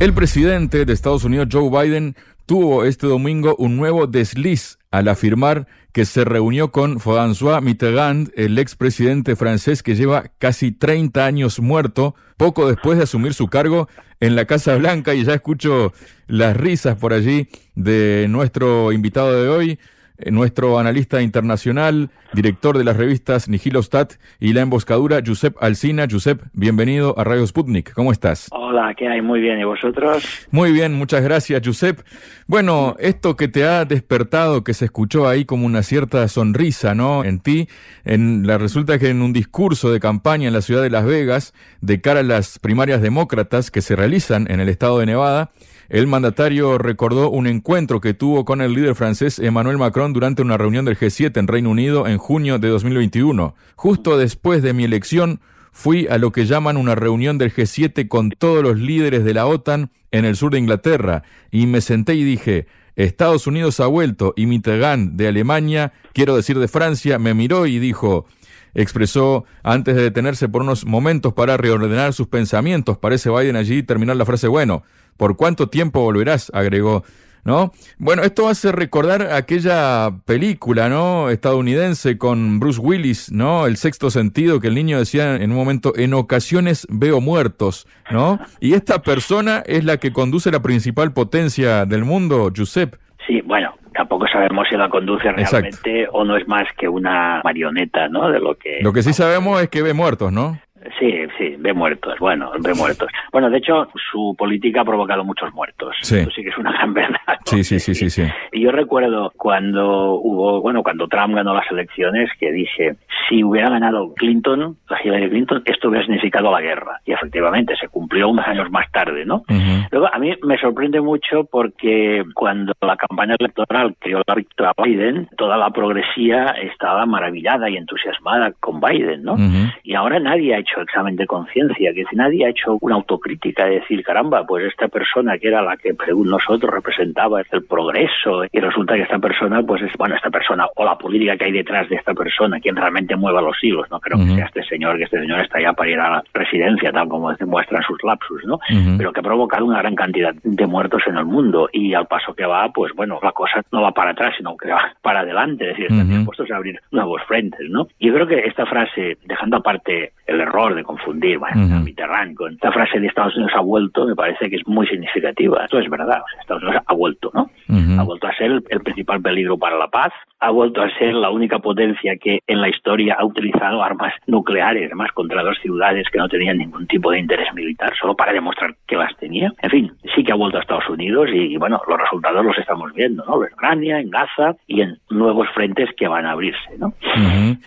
El presidente de Estados Unidos, Joe Biden, tuvo este domingo un nuevo desliz al afirmar que se reunió con François Mitterrand, el expresidente francés que lleva casi 30 años muerto, poco después de asumir su cargo en la Casa Blanca, y ya escucho las risas por allí de nuestro invitado de hoy, nuestro analista internacional, director de las revistas Nihilostat y La Emboscadura, Josep Alcina. Josep, bienvenido a Radio Sputnik. ¿Cómo estás? Hola, ¿qué hay? Muy bien. ¿Y vosotros? Muy bien, muchas gracias, Josep. Bueno, esto que te ha despertado, que se escuchó ahí como una cierta sonrisa, ¿no? En ti, en la resulta que en un discurso de campaña en la ciudad de Las Vegas, de cara a las primarias demócratas que se realizan en el estado de Nevada, el mandatario recordó un encuentro que tuvo con el líder francés Emmanuel Macron durante una reunión del G7 en Reino Unido en junio de 2021. Justo después de mi elección, fui a lo que llaman una reunión del G7 con todos los líderes de la OTAN en el sur de Inglaterra y me senté y dije, Estados Unidos ha vuelto y Mitterrand de Alemania, quiero decir de Francia, me miró y dijo, expresó antes de detenerse por unos momentos para reordenar sus pensamientos. Parece Biden allí terminar la frase, bueno, ¿por cuánto tiempo volverás? agregó. ¿No? Bueno, esto hace recordar aquella película, ¿no? estadounidense con Bruce Willis, ¿no? El sexto sentido que el niño decía en un momento, en ocasiones veo muertos, ¿no? Y esta persona es la que conduce la principal potencia del mundo, Giuseppe. Sí, bueno, tampoco sabemos si la conduce realmente o no es más que una marioneta, ¿no? De lo que Lo que sí sabemos es que ve muertos, ¿no? Sí, sí, ve muertos, bueno, ve muertos. Bueno, de hecho, su política ha provocado muchos muertos. Sí. Eso sí que es una gran verdad. Sí, sí, sí, sí, sí. Y yo recuerdo cuando hubo, bueno, cuando Trump ganó las elecciones, que dije, si hubiera ganado Clinton, la Hillary Clinton, esto hubiera significado la guerra. Y efectivamente, se cumplió unos años más tarde, ¿no? Luego, a mí me sorprende mucho porque cuando la campaña electoral creó la victoria a Biden, toda la progresía estaba maravillada y entusiasmada con Biden, ¿no? Y ahora nadie ha hecho examen de conciencia, que si nadie ha hecho una autocrítica de decir, caramba, pues esta persona que era la que según nosotros representaba el progreso y resulta que esta persona, pues es, bueno, esta persona o la política que hay detrás de esta persona, quien realmente mueva los hilos, no creo que sea este señor, que este señor está ya para ir a la presidencia, tal como demuestran sus lapsus, ¿no? Pero que ha provocado una gran cantidad de muertos en el mundo y al paso que va, pues bueno, la cosa no va para atrás, sino que va para adelante, es decir, están dispuestos a abrir nuevos frentes, ¿no? Yo creo que esta frase, dejando aparte el error de confundir, bueno, Mitterrand con esta frase de Estados Unidos ha vuelto, me parece que es muy significativa. Esto es verdad, o sea, Estados Unidos ha vuelto, ¿no? Ha vuelto a ser el, el, principal peligro para la paz, ha vuelto a ser la única potencia que en la historia ha utilizado armas nucleares, además contra dos ciudades que no tenían ningún tipo de interés militar, solo para demostrar que las tenía. En fin, sí que ha vuelto a Estados Unidos y, bueno, los resultados los estamos viendo, ¿no? En Ucrania, en Gaza y en nuevos frentes que van a abrirse, ¿no?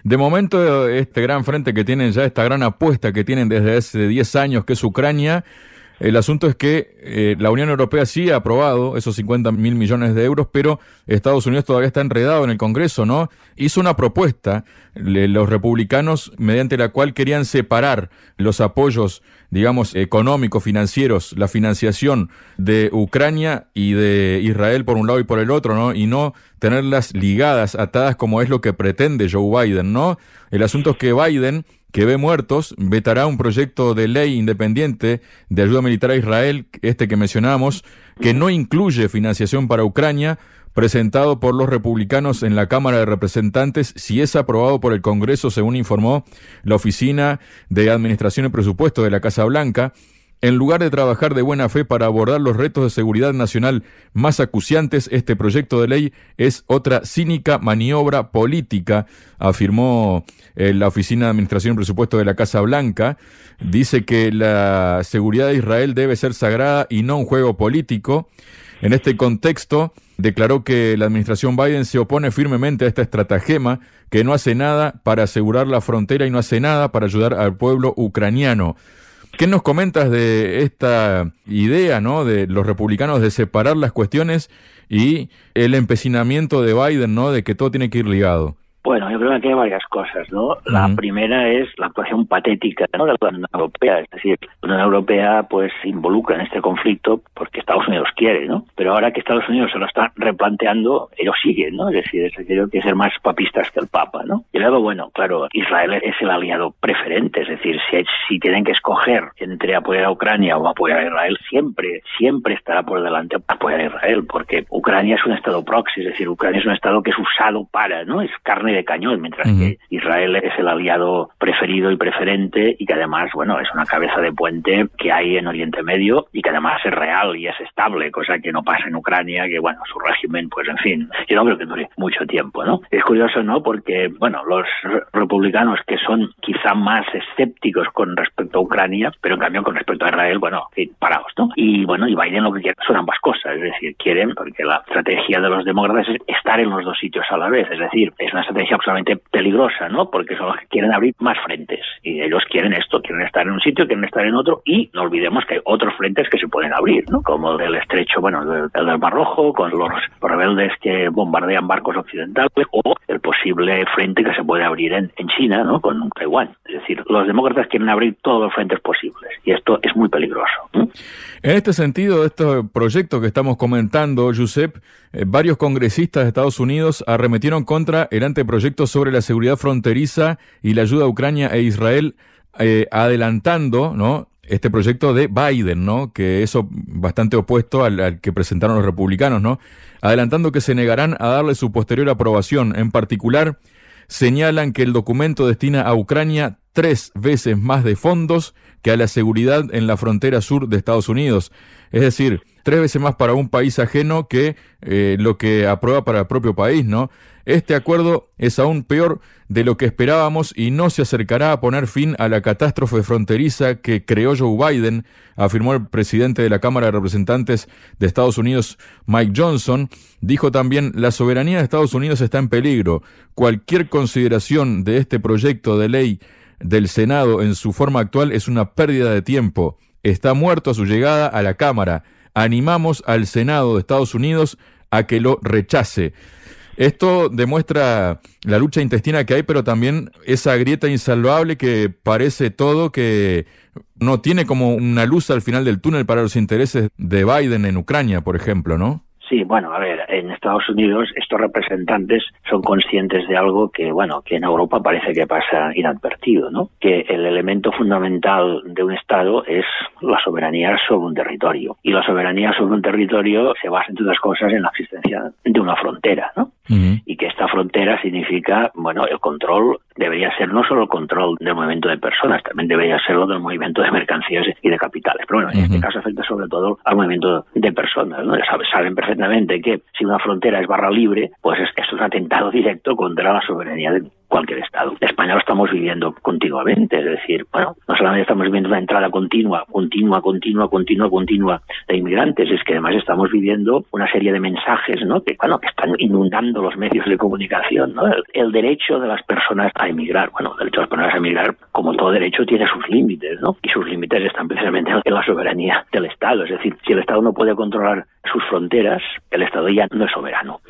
De momento, este gran frente que tienen ya, esta gran apuesta que tienen desde hace 10 años, que es Ucrania, el asunto es que eh, la Unión Europea sí ha aprobado esos 50 mil millones de euros, pero Estados Unidos todavía está enredado en el Congreso, ¿no? Hizo una propuesta, los republicanos, mediante la cual querían separar los apoyos, digamos, económicos, financieros, la financiación de Ucrania y de Israel por un lado y por el otro, ¿no? Y no tenerlas ligadas, atadas como es lo que pretende Joe Biden, ¿no? El asunto es que Biden que ve muertos, vetará un proyecto de ley independiente de ayuda militar a Israel, este que mencionamos, que no incluye financiación para Ucrania, presentado por los republicanos en la Cámara de Representantes, si es aprobado por el Congreso, según informó la Oficina de Administración y Presupuesto de la Casa Blanca, en lugar de trabajar de buena fe para abordar los retos de seguridad nacional más acuciantes, este proyecto de ley es otra cínica maniobra política, afirmó eh, la Oficina de Administración y Presupuesto de la Casa Blanca. Dice que la seguridad de Israel debe ser sagrada y no un juego político. En este contexto, declaró que la administración Biden se opone firmemente a esta estratagema, que no hace nada para asegurar la frontera y no hace nada para ayudar al pueblo ucraniano. ¿Qué nos comentas de esta idea, ¿no? De los republicanos de separar las cuestiones y el empecinamiento de Biden, ¿no? De que todo tiene que ir ligado. Bueno, yo creo que hay varias cosas, ¿no? La primera es la actuación patética ¿no? de la Unión Europea, es decir, la Unión Europea pues se involucra en este conflicto porque Estados Unidos quiere, ¿no? Pero ahora que Estados Unidos se lo está replanteando, ellos siguen, ¿no? Es decir, es que ser más papistas que el Papa, ¿no? Y luego, bueno, claro, Israel es el aliado preferente, es decir, si, si tienen que escoger entre apoyar a Ucrania o apoyar a Israel, siempre, siempre estará por delante apoyar a Israel, porque Ucrania es un estado proxy, es decir, Ucrania es un estado que es usado para, ¿no? Es carne de cañón, mientras que Israel es el aliado preferido y preferente y que además, bueno, es una cabeza de puente que hay en Oriente Medio y que además es real y es estable, cosa que no pasa en Ucrania, que bueno, su régimen, pues en fin, yo no creo que dure mucho tiempo, ¿no? Es curioso, ¿no? Porque, bueno, los republicanos que son quizá más escépticos con respecto a Ucrania, pero en cambio con respecto a Israel, bueno, parados, ¿no? Y bueno, y Biden lo que quiere son ambas cosas, es decir, quieren, porque la estrategia de los demócratas es estar en los dos sitios a la vez, es decir, es una estrategia absolutamente peligrosa, ¿no? Porque son los que quieren abrir más frentes y ellos quieren esto, quieren estar en un sitio, quieren estar en otro y no olvidemos que hay otros frentes que se pueden abrir, ¿no? Como el estrecho, bueno, el del Mar Rojo, con los rebeldes que bombardean barcos occidentales o el posible frente que se puede abrir en, en China, ¿no? Con Taiwán. Es decir, los demócratas quieren abrir todos los frentes posibles y esto es muy peligroso. En este sentido, este proyecto que estamos comentando, Josep, eh, varios congresistas de Estados Unidos arremetieron contra el anteproyecto sobre la seguridad fronteriza y la ayuda a Ucrania e Israel, eh, adelantando, ¿no? Este proyecto de Biden, ¿no? Que eso bastante opuesto al, al, que presentaron los republicanos, ¿no? Adelantando que se negarán a darle su posterior aprobación. En particular, señalan que el documento destina a Ucrania tres veces más de fondos que a la seguridad en la frontera sur de Estados Unidos. Es decir, tres veces más para un país ajeno que eh, lo que aprueba para el propio país, ¿no? Este acuerdo es aún peor de lo que esperábamos y no se acercará a poner fin a la catástrofe fronteriza que creó Joe Biden, afirmó el presidente de la Cámara de Representantes de Estados Unidos, Mike Johnson. Dijo también, la soberanía de Estados Unidos está en peligro. Cualquier consideración de este proyecto de ley del Senado en su forma actual es una pérdida de tiempo. Está muerto a su llegada a la Cámara. Animamos al Senado de Estados Unidos a que lo rechace. Esto demuestra la lucha intestina que hay, pero también esa grieta insalvable que parece todo que no tiene como una luz al final del túnel para los intereses de Biden en Ucrania, por ejemplo, ¿no? Sí, bueno, a ver, en Estados Unidos estos representantes son conscientes de algo que, bueno, que en Europa parece que pasa inadvertido, ¿no? Que el elemento fundamental de un Estado es la soberanía sobre un territorio. Y la soberanía sobre un territorio se basa, entre otras cosas, en la existencia de una frontera, ¿no? Y que esta frontera significa, bueno, el control debería ser no solo el control del movimiento de personas, también debería serlo del movimiento de mercancías y de capitales. Pero bueno, en este caso afecta sobre todo al movimiento de personas, ¿no? Saben perfectamente que si una frontera es barra libre, pues esto es un atentado directo contra la soberanía de cualquier Estado. En España lo estamos viviendo continuamente, es decir, bueno, no solamente estamos viviendo una entrada continua, continua, continua, continua, continua de inmigrantes, es que además estamos viviendo una serie de mensajes, ¿no? Que, bueno, que están inundando los medios de comunicación, ¿no? El, derecho de las personas a emigrar, bueno, el derecho de las personas a emigrar, como todo derecho, tiene sus límites, ¿no? Y sus límites están precisamente en la soberanía del Estado, es decir, si el Estado no puede controlar sus fronteras, el Estado ya no es soberano.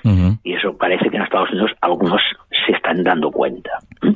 Y eso parece que en Estados Unidos algunos se están dando cuenta.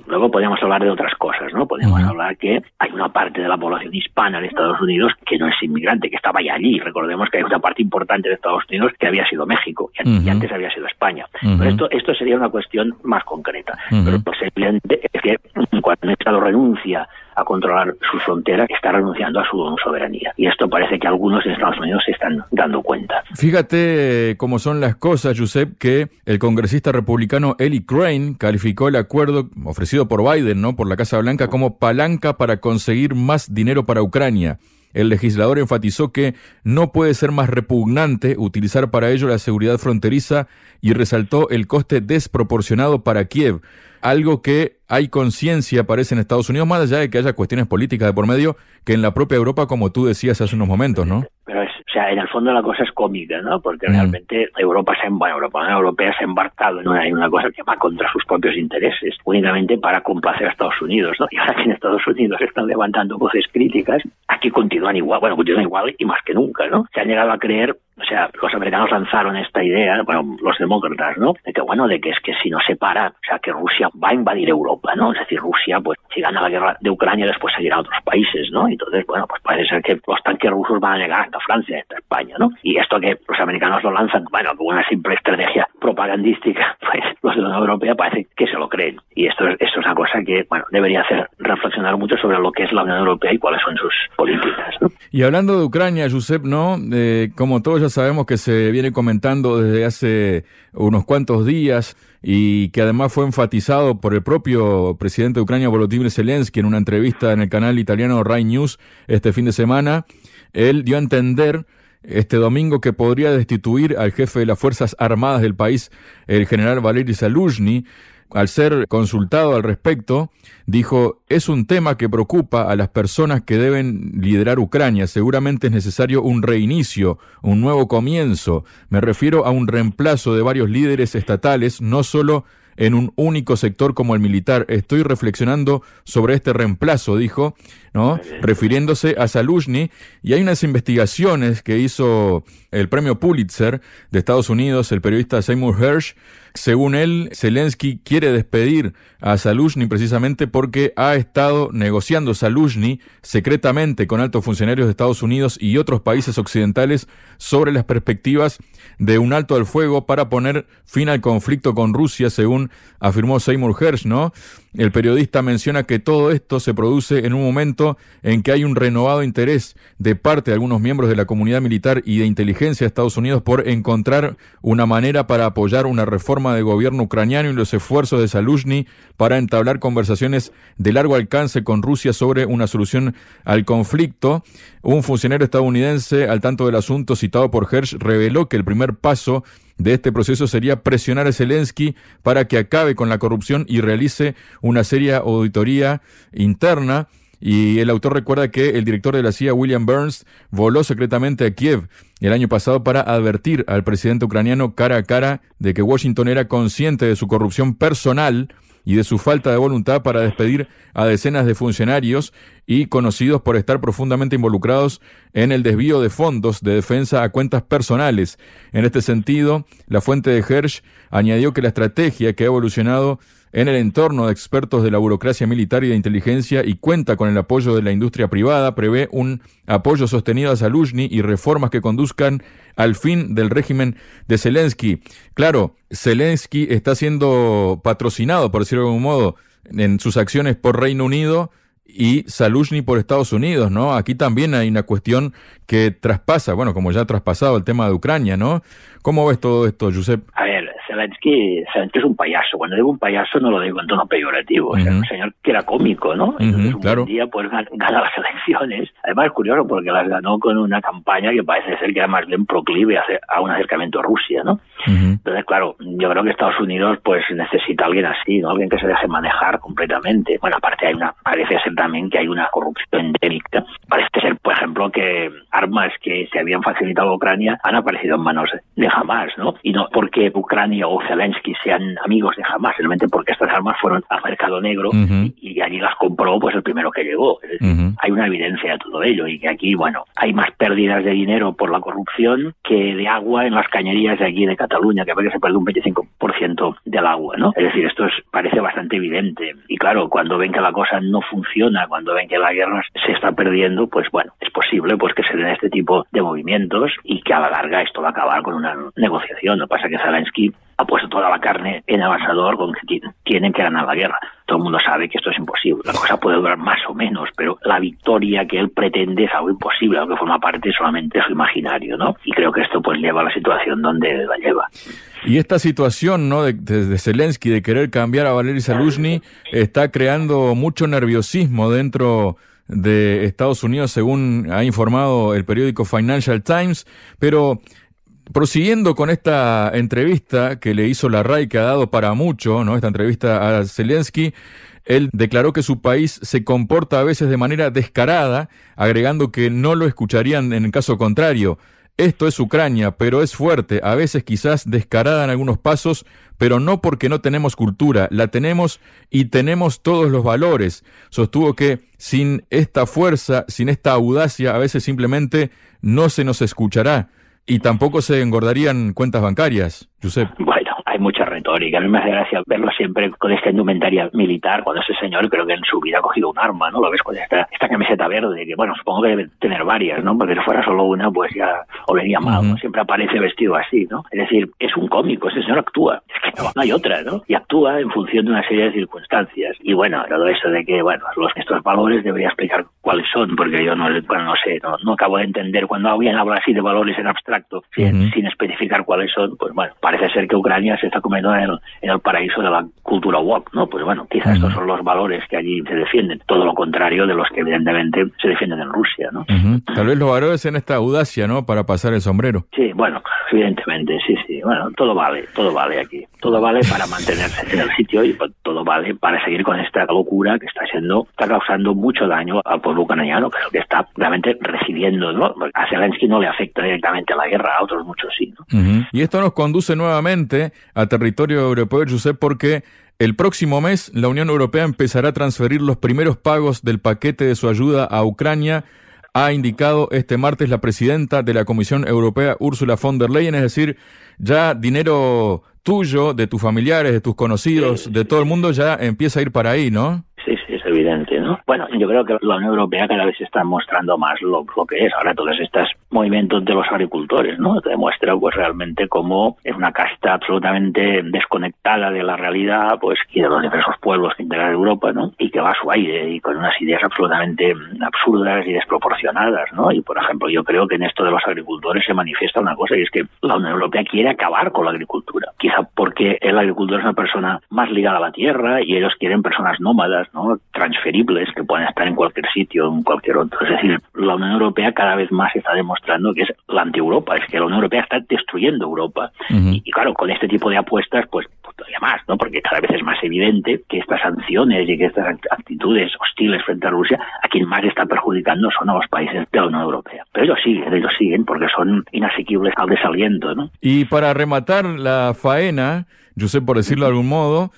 Luego podríamos hablar de otras cosas, ¿no? Podemos hablar que hay una parte de la población hispana de Estados Unidos que no es inmigrante, que estaba ya allí. Recordemos que hay una parte importante de Estados Unidos que había sido México y, antes había sido España. Pero esto, esto sería una cuestión más concreta. Pero pues evidente es que cuando un Estado renuncia a controlar sus fronteras, está renunciando a su soberanía. Y esto parece que algunos en Estados Unidos se están dando cuenta. Fíjate eh, cómo son las cosas, Josep, que el congresista republicano Eli Crane calificó el acuerdo ofrecido por Biden, ¿no? por la Casa Blanca, como palanca para conseguir más dinero para Ucrania. El legislador enfatizó que no puede ser más repugnante utilizar para ello la seguridad fronteriza y resaltó el coste desproporcionado para Kiev, algo que hay conciencia, parece, en Estados Unidos, más allá de que haya cuestiones políticas de por medio, que en la propia Europa, como tú decías hace unos momentos, ¿no? Pero es, o sea, en el fondo la cosa es cómica, ¿no? Porque realmente Europa se, bueno, Europa, la Europea se ha embarcado en una, en una cosa que va contra sus propios intereses, únicamente para complacer a Estados Unidos, ¿no? Y ahora que en Estados Unidos están levantando voces críticas, ¿a Zelensky continúan igual, bueno, continúan igual y más que nunca, ¿no? Se han llegado a creer o sea, los americanos lanzaron esta idea, bueno, los demócratas, ¿no? De que, bueno, de que es que si no se para, o sea, que Rusia va a invadir Europa, ¿no? Es decir, Rusia, pues, si gana la guerra de Ucrania, después seguirá a otros países, ¿no? Entonces, bueno, pues parece ser que los tanques rusos van a llegar hasta Francia, hasta España, ¿no? Y esto que los americanos lo lanzan, bueno, como una simple estrategia propagandística, los de la Unión Europea parece que se lo creen. Y esto, esto es una cosa que, bueno, debería hacer reflexionar mucho sobre lo que es la Unión Europea y cuáles son sus políticas. Y hablando de Ucrania, Josep, ¿no? Eh, como todos ya sabemos que se viene comentando desde hace unos cuantos días y que además fue enfatizado por el propio presidente de Ucrania, Volodymyr Zelensky, en una entrevista en el canal italiano Rai News este fin de semana. Él dio a entender este domingo que podría destituir al jefe de las Fuerzas Armadas del país, el general Valery Saluzhny, al ser consultado al respecto, dijo, es un tema que preocupa a las personas que deben liderar Ucrania. Seguramente es necesario un reinicio, un nuevo comienzo. Me refiero a un reemplazo de varios líderes estatales, no solo en un único sector como el militar. Estoy reflexionando sobre este reemplazo, dijo, ¿no? Refiriéndose a Saluzhny, y hay unas investigaciones que hizo el premio Pulitzer de Estados Unidos, el periodista Seymour Hersh, según él, Zelensky quiere despedir a Saluzhny precisamente porque ha estado negociando Saluzhny secretamente con altos funcionarios de Estados Unidos y otros países occidentales sobre las perspectivas de un alto al fuego para poner fin al conflicto con Rusia, según afirmó Seymour Hersh, ¿no? El periodista menciona que todo esto se produce en un momento en que hay un renovado interés de parte de algunos miembros de la comunidad militar y de inteligencia de Estados Unidos por encontrar una manera para apoyar una reforma de gobierno ucraniano y los esfuerzos de Saluzhny para entablar conversaciones de largo alcance con Rusia sobre una solución al conflicto. Un funcionario estadounidense al tanto del asunto citado por Hersh reveló que el primer paso de este proceso sería presionar a Zelensky para que acabe con la corrupción y realice una seria auditoría interna. Y el autor recuerda que el director de la CIA, William Burns, voló secretamente a Kiev el año pasado para advertir al presidente ucraniano cara a cara de que Washington era consciente de su corrupción personal y de su falta de voluntad para despedir a decenas de funcionarios y conocidos por estar profundamente involucrados en el desvío de fondos de defensa a cuentas personales. En este sentido, la fuente de Hersh añadió que la estrategia que ha evolucionado en el entorno de expertos de la burocracia militar y de inteligencia y cuenta con el apoyo de la industria privada, prevé un apoyo sostenido a Saluzhny y reformas que conduzcan al fin del régimen de Zelensky. Claro, Zelensky está siendo patrocinado, por decirlo de algún modo, en sus acciones por Reino Unido y Saluzhny por Estados Unidos, ¿no? Aquí también hay una cuestión que traspasa, bueno, como ya ha traspasado el tema de Ucrania, ¿no? ¿Cómo ves todo esto, Josep? Zelensky, Zelensky es un payaso. Cuando digo un payaso no lo digo en tono peyorativo. O sea, un señor que era cómico, ¿no? Entonces un buen día pues gana las elecciones. Además es curioso porque las ganó con una campaña que parece ser que era más bien proclive a, un acercamiento a Rusia, ¿no? Entonces, claro, yo creo que Estados Unidos pues necesita a alguien así, ¿no? Alguien que se deje manejar completamente. Bueno, aparte hay una, parece ser también que hay una corrupción endémica. Parece ser, por ejemplo, que armas que se habían facilitado a Ucrania han aparecido en manos de Hamas, ¿no? Y no porque Ucrania o Zelensky sean amigos de Hamas, simplemente porque estas armas fueron al mercado negro y, allí las compró pues el primero que llegó. Hay una evidencia de todo ello y que aquí, bueno, hay más pérdidas de dinero por la corrupción que de agua en las cañerías de aquí de Cataluña, que a veces se pierde un 25% del agua, ¿no? Es decir, esto es, parece bastante evidente. Y claro, cuando ven que la cosa no funciona, cuando ven que la guerra se está perdiendo, pues bueno, es posible pues que se den este tipo de movimientos y que a la larga esto va a acabar con una negociación. Lo que pasa que Zelensky puesto toda la carne en el asador con que tienen que ganar la guerra. Todo el mundo sabe que esto es imposible. La cosa puede durar más o menos, pero la victoria que él pretende es algo imposible, algo que forma parte solamente de su imaginario, ¿no? Y creo que esto pues lleva a la situación donde la lleva. Y esta situación, ¿no? De, de, Zelensky de querer cambiar a Valery Saluzhny está creando mucho nerviosismo dentro de Estados Unidos, según ha informado el periódico Financial Times, pero prosiguiendo con esta entrevista que le hizo la RAI, que ha dado para mucho, ¿no? Esta entrevista a Zelensky, él declaró que su país se comporta a veces de manera descarada, agregando que no lo escucharían en caso contrario. esto es Ucrania, pero es fuerte, a veces quizás descarada en algunos pasos, pero no porque no tenemos cultura, la tenemos y tenemos todos los valores. Sostuvo que sin esta fuerza, sin esta audacia, a veces simplemente no se nos escuchará y tampoco se engordarían cuentas bancarias, Josep hay mucha retórica. A mí me hace gracia verlo siempre con esta indumentaria militar, cuando ese señor creo que en su vida ha cogido un arma, ¿no? Lo ves con esta, esta camiseta verde, que bueno, supongo que debe tener varias, ¿no? Porque si fuera solo una, pues ya olería mal, ¿no? Siempre aparece vestido así, ¿no? Es decir, es un cómico, ese señor actúa, es que no, hay otra, ¿no? Y actúa en función de una serie de circunstancias. Y bueno, todo eso de que, bueno, los, estos valores debería explicar cuáles son, porque yo no, bueno, no sé, no, acabo de entender cuando alguien habla así de valores en abstracto, sin, sin especificar cuáles son, pues bueno, parece ser que Ucrania se está convirtiendo en el, en el paraíso de la cultura woke, ¿no? Pues bueno, quizás estos son los valores que allí se defienden, todo lo contrario de los que evidentemente se defienden en Rusia, ¿no? Tal vez los valores en esta audacia, ¿no? Para pasar el sombrero. Sí, bueno, evidentemente, sí, sí. Bueno, todo vale, todo vale aquí. Todo vale para mantenerse en el sitio y pues, todo vale para seguir con esta locura que está siendo, está causando mucho daño al pueblo ucraniano, que es que está realmente recibiendo, ¿no? A Zelensky no le afecta directamente la guerra, a otros muchos sí, ¿no? Y esto nos conduce nuevamente a territorio europeo, Josep, porque el próximo mes la Unión Europea empezará a transferir los primeros pagos del paquete de su ayuda a Ucrania ha indicado este martes la presidenta de la Comisión Europea, Ursula von der Leyen, es decir, ya dinero tuyo, de tus familiares, de tus conocidos, de todo el mundo ya empieza a ir para ahí, ¿no? Sí, sí, es evidente, ¿no? Bueno, yo creo que la Unión Europea cada vez está mostrando más lo, lo que es. Ahora todos estos movimientos de los agricultores, ¿no? Te demuestra pues realmente cómo es una casta absolutamente desconectada de la realidad, pues, y de los diversos pueblos que integran Europa, ¿no? Y que va a su aire y con unas ideas absolutamente absurdas y desproporcionadas, ¿no? Y por ejemplo, yo creo que en esto de los agricultores se manifiesta una cosa y es que la Unión Europea quiere acabar con la agricultura. Quizá porque el agricultor es una persona más ligada a la tierra y ellos quieren personas nómadas, ¿no? Transferibles que pueden estar en cualquier sitio, en cualquier otro. Es decir, la Unión Europea cada vez más está demostrando que es la anti-Europa, es que la Unión Europea está destruyendo Europa. y, claro, con este tipo de apuestas, pues, pues, todavía más, ¿no? Porque cada vez es más evidente que estas sanciones y que estas actitudes hostiles frente a Rusia, a quien más está perjudicando son a los países de la Unión Europea. Pero ellos siguen, ellos siguen porque son inasequibles al desaliento, ¿no? Y para rematar la faena, yo sé por decirlo de algún modo,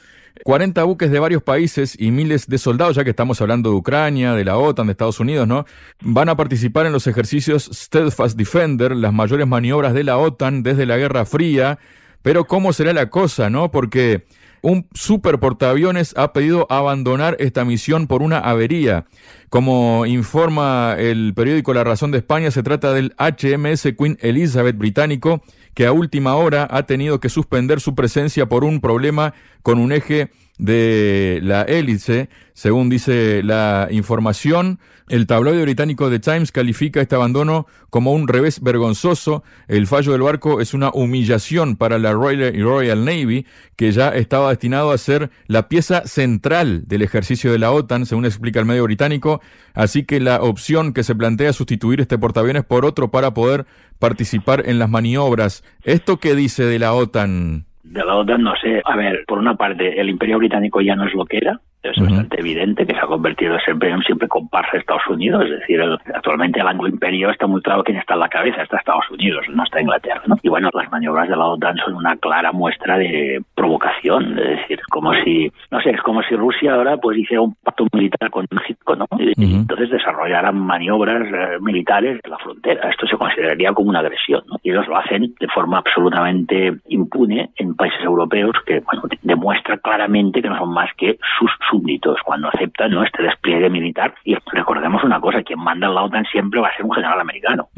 40 buques de varios países y miles de soldados, ya que estamos hablando de Ucrania, de la OTAN, de Estados Unidos, ¿no? Van a participar en los ejercicios Steadfast Defender, las mayores maniobras de la OTAN desde la Guerra Fría. Pero ¿cómo será la cosa, no? Porque un super portaaviones ha pedido abandonar esta misión por una avería. Como informa el periódico La Razón de España, se trata del HMS Queen Elizabeth británico, que a última hora ha tenido que suspender su presencia por un problema con un eje de la hélice, según dice la información. El tabloide británico The Times califica este abandono como un revés vergonzoso. El fallo del barco es una humillación para la Royal, Navy, que ya estaba destinado a ser la pieza central del ejercicio de la OTAN, según explica el medio británico. Así que la opción que se plantea es sustituir este portaaviones por otro para poder participar en las maniobras. ¿Esto qué dice de la OTAN? De la OTAN, no sé. A ver, por una parte, el imperio británico ya no es lo que era, es bastante evidente que se ha convertido siempre en siempre comparsa de Estados Unidos. Es decir, actualmente el anglo imperio está muy claro quién está en la cabeza, está Estados Unidos, no está Inglaterra. ¿no? Y bueno, las maniobras de la OTAN son una clara muestra de provocación. Es decir, como si, no sé, es como si Rusia ahora pues hiciera un pacto militar con México, ¿no? Y, entonces desarrollaran maniobras eh, militares en la frontera. Esto se consideraría como una agresión, ¿no? Y ellos lo hacen de forma absolutamente impune en países europeos que, bueno, demuestra claramente que no son más que sus súbditos cuando aceptan ¿no? este despliegue militar. Y recordemos una cosa, quien manda en la OTAN siempre va a ser un general americano.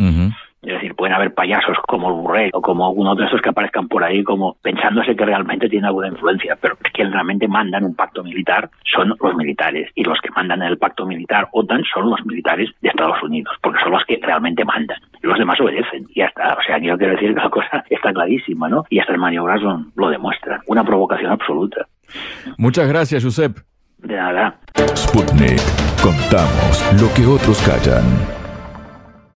Es decir, pueden haber payasos como el Burrell o como alguno de esos que aparezcan por ahí como pensándose que realmente tienen alguna influencia, pero quien realmente mandan un pacto militar son los militares y los que mandan en el pacto militar OTAN son los militares de Estados Unidos, porque son los que realmente mandan y los demás obedecen y ya está. O sea, yo quiero decir que la cosa está clarísima, ¿no? Y estas maniobras lo demuestran. Una provocación absoluta. Muchas gracias, Josep. Nada. Sputnik. Contamos lo que otros callan.